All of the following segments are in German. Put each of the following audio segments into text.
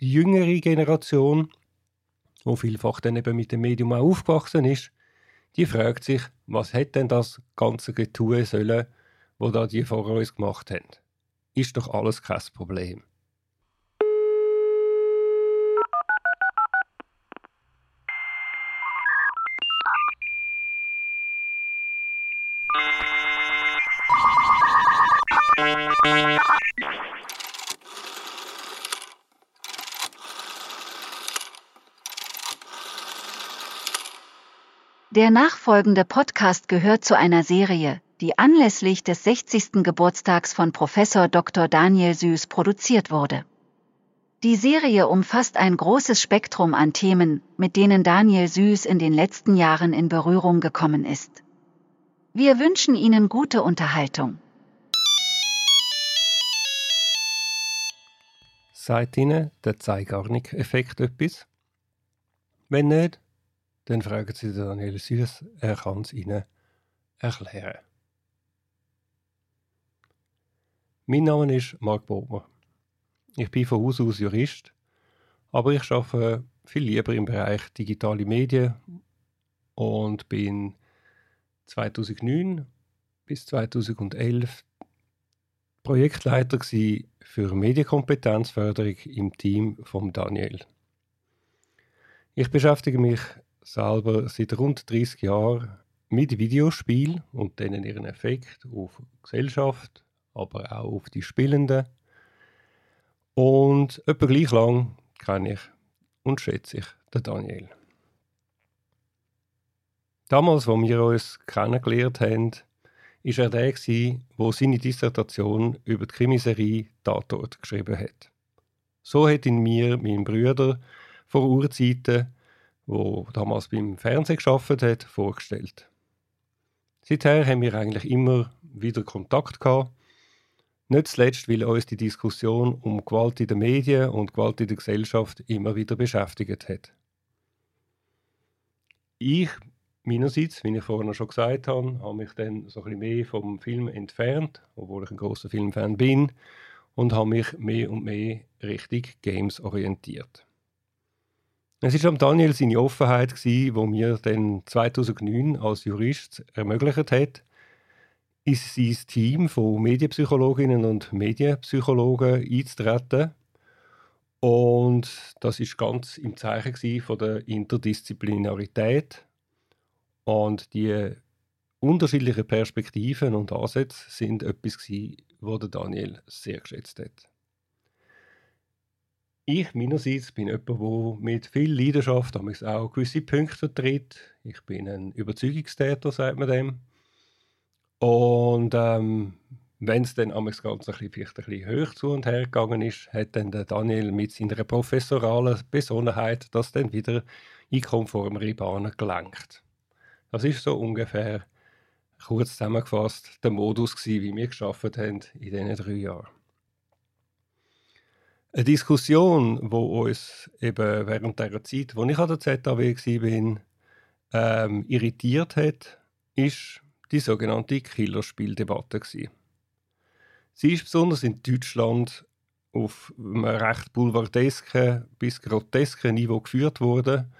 Die jüngere Generation, wo vielfach dann eben mit dem Medium auch aufgewachsen ist, die fragt sich, was hätte denn das ganze Getue sollen, wo da die vor uns gemacht haben? Ist doch alles kein Problem. Der nachfolgende Podcast gehört zu einer Serie, die anlässlich des 60. Geburtstags von Professor Dr. Daniel Süß produziert wurde. Die Serie umfasst ein großes Spektrum an Themen, mit denen Daniel Süß in den letzten Jahren in Berührung gekommen ist. Wir wünschen Ihnen gute Unterhaltung. Seid Ihnen der Zeigarnik-Effekt etwas? Wenn nicht, dann fragen Sie Daniel Süß, er kann es Ihnen erklären. Mein Name ist Marc Bobmer. Ich bin von Haus aus Jurist, aber ich arbeite viel lieber im Bereich digitale Medien und bin 2009 bis 2011 Projektleiter für Medienkompetenzförderung im Team von Daniel. Ich beschäftige mich selber seit rund 30 Jahren mit Videospielen und denen ihren Effekt auf Gesellschaft, aber auch auf die Spielenden. Und etwa gleich lang kenne ich und schätze ich den Daniel. Damals, als wir uns kennengelernt haben, war er der, der seine Dissertation über die Krimiserie Tatort geschrieben hat. So hat ihn mir mein Bruder vor Urzeiten wo damals beim Fernsehen geschafft hat, vorgestellt. Seither haben wir eigentlich immer wieder Kontakt gehabt. Nicht zuletzt, weil uns die Diskussion um Gewalt in den Medien und Gewalt in der Gesellschaft immer wieder beschäftigt hat. Ich meinerseits, wie ich vorhin schon gesagt habe, habe mich dann so ein bisschen mehr vom Film entfernt, obwohl ich ein großer Filmfan bin, und habe mich mehr und mehr Richtung Games orientiert. Es war Daniel seine Offenheit, die mir dann 2009 als Jurist ermöglicht hat, in sein Team von Medienpsychologinnen und Medienpsychologen einzutreten. Und das ist ganz im Zeichen von der Interdisziplinarität. Und die unterschiedlichen Perspektiven und Ansätze sind etwas, was Daniel sehr geschätzt hat. Ich meinerseits bin jemand, der mit viel Leidenschaft auch gewisse Punkte vertritt. Ich bin ein Überzeugungstäter, sagt man dem. Und ähm, wenn es dann das Ganze ein vielleicht ein bisschen hoch zu und her gegangen ist, hat dann der Daniel mit seiner professoralen Besonnenheit das dann wieder in konformere Bahnen gelenkt. Das ist so ungefähr kurz zusammengefasst der Modus, gewesen, wie wir geschafft haben in diesen drei Jahren. Eine Diskussion, die uns eben während der Zeit, wo ich an der ZAW war, ähm, irritiert hat, ist die sogenannte Killerspieldebatte. Sie ist besonders in Deutschland auf einem recht boulevardesken bis grotesken Niveau geführt worden.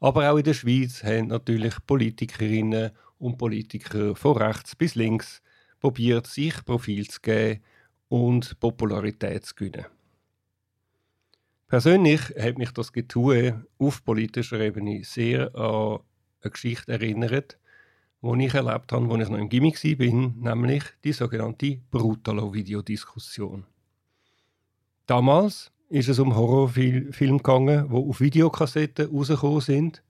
Aber auch in der Schweiz haben natürlich Politikerinnen und Politiker von rechts bis links probiert, sich Profil zu geben und Popularität zu gewinnen. Persönlich hat mich das Getue auf politischer Ebene sehr an eine Geschichte erinnert, die ich erlebt habe, als ich noch im Gimmick war, nämlich die sogenannte Brutalo-Videodiskussion. Damals ist es um Horrorfilme gegangen, die auf Videokassetten rausgekommen sind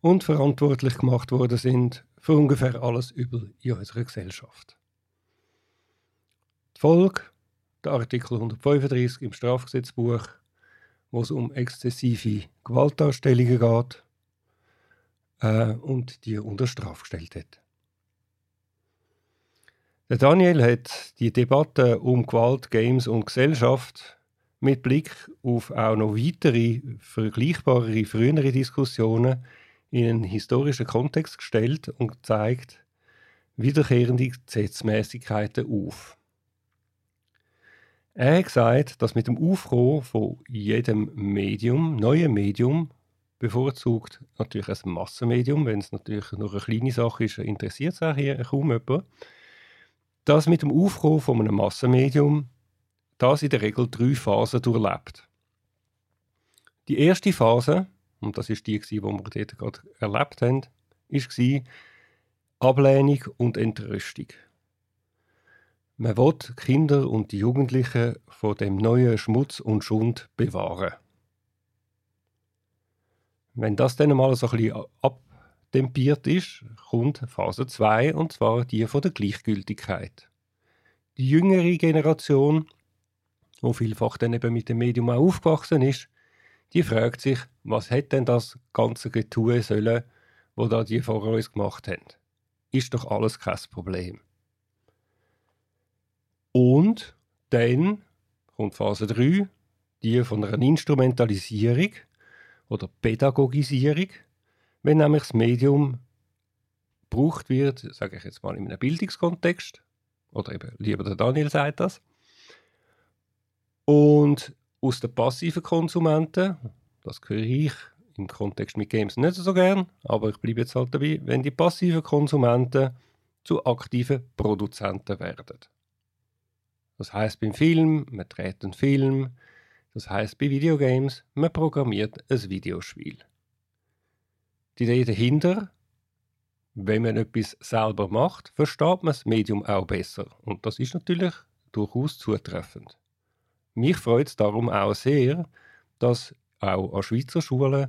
und verantwortlich gemacht worden sind für ungefähr alles Übel in unserer Gesellschaft. Die Folge, der Artikel 135 im Strafgesetzbuch, wo es um exzessive Gewaltdarstellungen geht äh, und die unter Strafe gestellt hat. Der Daniel hat die Debatte um Gewalt, Games und Gesellschaft mit Blick auf auch noch weitere, vergleichbare, frühere Diskussionen in einen historischen Kontext gestellt und zeigt wiederkehrende Gesetzmäßigkeiten auf. Er hat gesagt, dass mit dem Aufkommen von jedem Medium, neuen Medium, bevorzugt natürlich ein Massenmedium, wenn es natürlich nur eine kleine Sache ist, interessiert es auch hier kaum jemand, dass mit dem Aufkommen von einem Massenmedium das in der Regel drei Phasen durchlebt. Die erste Phase, und das ist die, die wir dort gerade erlebt haben, war Ablehnung und Entrüstung. Man will Kinder und die Jugendlichen vor dem neuen Schmutz und Schund bewahren. Wenn das dann mal so ein abtempiert ist, kommt Phase 2 und zwar die von der Gleichgültigkeit. Die jüngere Generation, die vielfach dann eben mit dem Medium auch aufgewachsen ist, die fragt sich, was hätte denn das ganze Getue sollen, wo da die vor uns gemacht haben. Ist doch alles kein Problem. Und dann kommt Phase 3, die von einer Instrumentalisierung oder Pädagogisierung, wenn nämlich das Medium gebraucht wird, sage ich jetzt mal in einem Bildungskontext, oder eben lieber der Daniel sagt das, und aus den passiven Konsumenten, das höre ich im Kontext mit Games nicht so gern, aber ich bleibe jetzt halt dabei, wenn die passiven Konsumenten zu aktiven Produzenten werden. Das heißt beim Film, man dreht einen Film, das heißt bei Videogames, man programmiert ein Videospiel. Die Idee dahinter, wenn man etwas selber macht, versteht man das Medium auch besser. Und das ist natürlich durchaus zutreffend. Mich freut es darum auch sehr, dass auch an Schweizer Schulen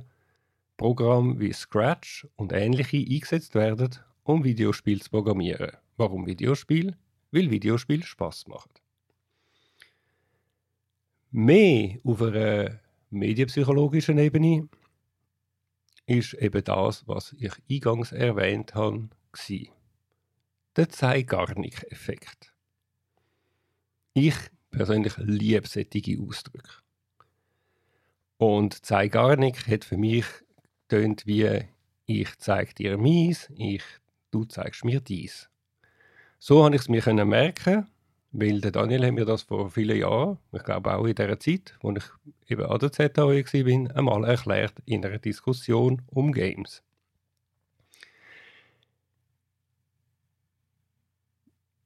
Programme wie Scratch und ähnliche eingesetzt werden, um Videospiele zu programmieren. Warum Videospiel? Weil Videospiele Spaß machen. Mehr auf einer medienpsychologischen Ebene ist eben das, was ich eingangs erwähnt habe, der Zeigarnik-Effekt. Ich persönlich liebe solche Ausdrücke. Und Zeigarnik hat für mich tönt wie ich zeige dir meins, ich, du zeigst mir dies. So habe ich es mir merken weil der Daniel hat mir das vor vielen Jahren, ich glaube auch in der Zeit, wo ich eben an der ZHW war, einmal erklärt in einer Diskussion um Games.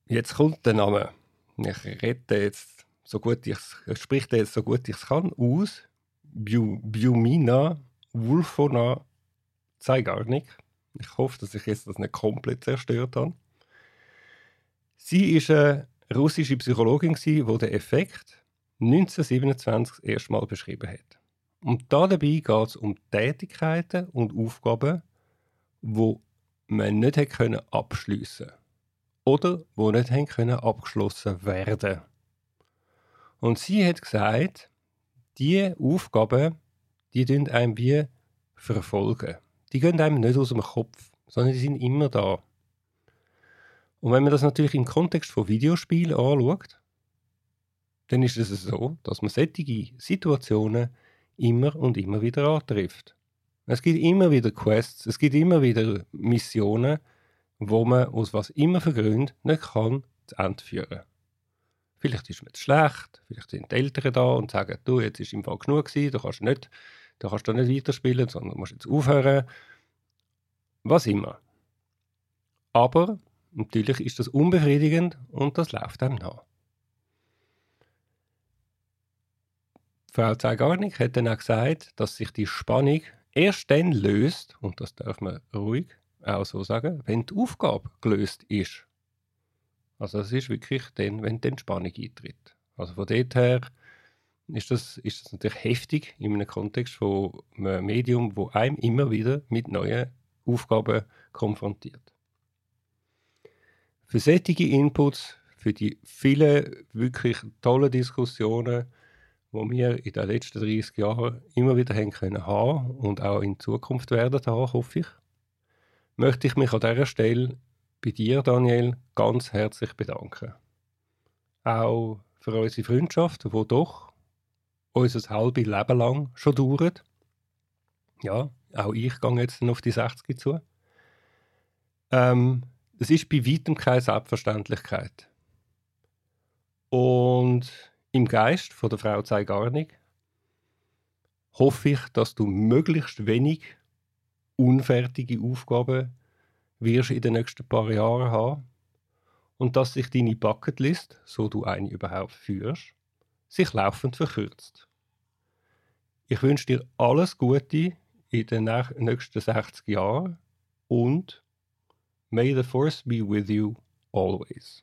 Jetzt kommt der Name. Ich rede jetzt so gut ich spreche jetzt so gut ich kann aus. Biumina Wulfona Zeigarnik. Ich hoffe, dass ich jetzt das nicht komplett zerstört habe. Sie ist eine russische Psychologin, die den Effekt 1927 erstmal beschrieben hat. Und dabei geht es um Tätigkeiten und Aufgaben, wo man nicht können abschliessen oder wo nicht können abgeschlossen werden. Und sie hat gesagt, die Aufgaben, die tun einem wie verfolgen. Die gehen einem nicht aus dem Kopf, sondern die sind immer da. Und wenn man das natürlich im Kontext von Videospielen anschaut, dann ist es so, dass man solche Situationen immer und immer wieder antrifft. Es gibt immer wieder Quests, es gibt immer wieder Missionen, wo man aus was immer für Gründen nicht kann zu Ende führen. Vielleicht ist man zu schlecht, vielleicht sind die Eltern da und sagen, du, jetzt ist im Fall genug gewesen, du kannst nicht, du kannst da nicht weiterspielen, sondern musst jetzt aufhören. Was immer. Aber Natürlich ist das unbefriedigend und das läuft einem nach. Frau Zeigarnik hat dann auch gesagt, dass sich die Spannung erst dann löst, und das darf man ruhig auch so sagen, wenn die Aufgabe gelöst ist. Also es ist wirklich dann, wenn die Entspannung eintritt. Also von dort her ist das, ist das natürlich heftig in einem Kontext von einem Medium, wo einem immer wieder mit neuen Aufgaben konfrontiert. Für solche Inputs, für die vielen wirklich tollen Diskussionen, die wir in den letzten 30 Jahren immer wieder haben können haben und auch in Zukunft werden haben, hoffe ich, möchte ich mich an dieser Stelle bei dir, Daniel, ganz herzlich bedanken. Auch für unsere Freundschaft, die doch unser halbes Leben lang schon dauert. Ja, auch ich gehe jetzt auf die 60 zu. Ähm, es ist bei weitem keine Selbstverständlichkeit. Und im Geist von der Frau sei gar nicht, hoffe ich, dass du möglichst wenig unfertige Aufgaben wirst in den nächsten paar Jahren haben und dass sich deine Bucketlist, so du eine überhaupt führst, sich laufend verkürzt. Ich wünsche dir alles Gute in den nächsten 60 Jahren und may the force be with you always.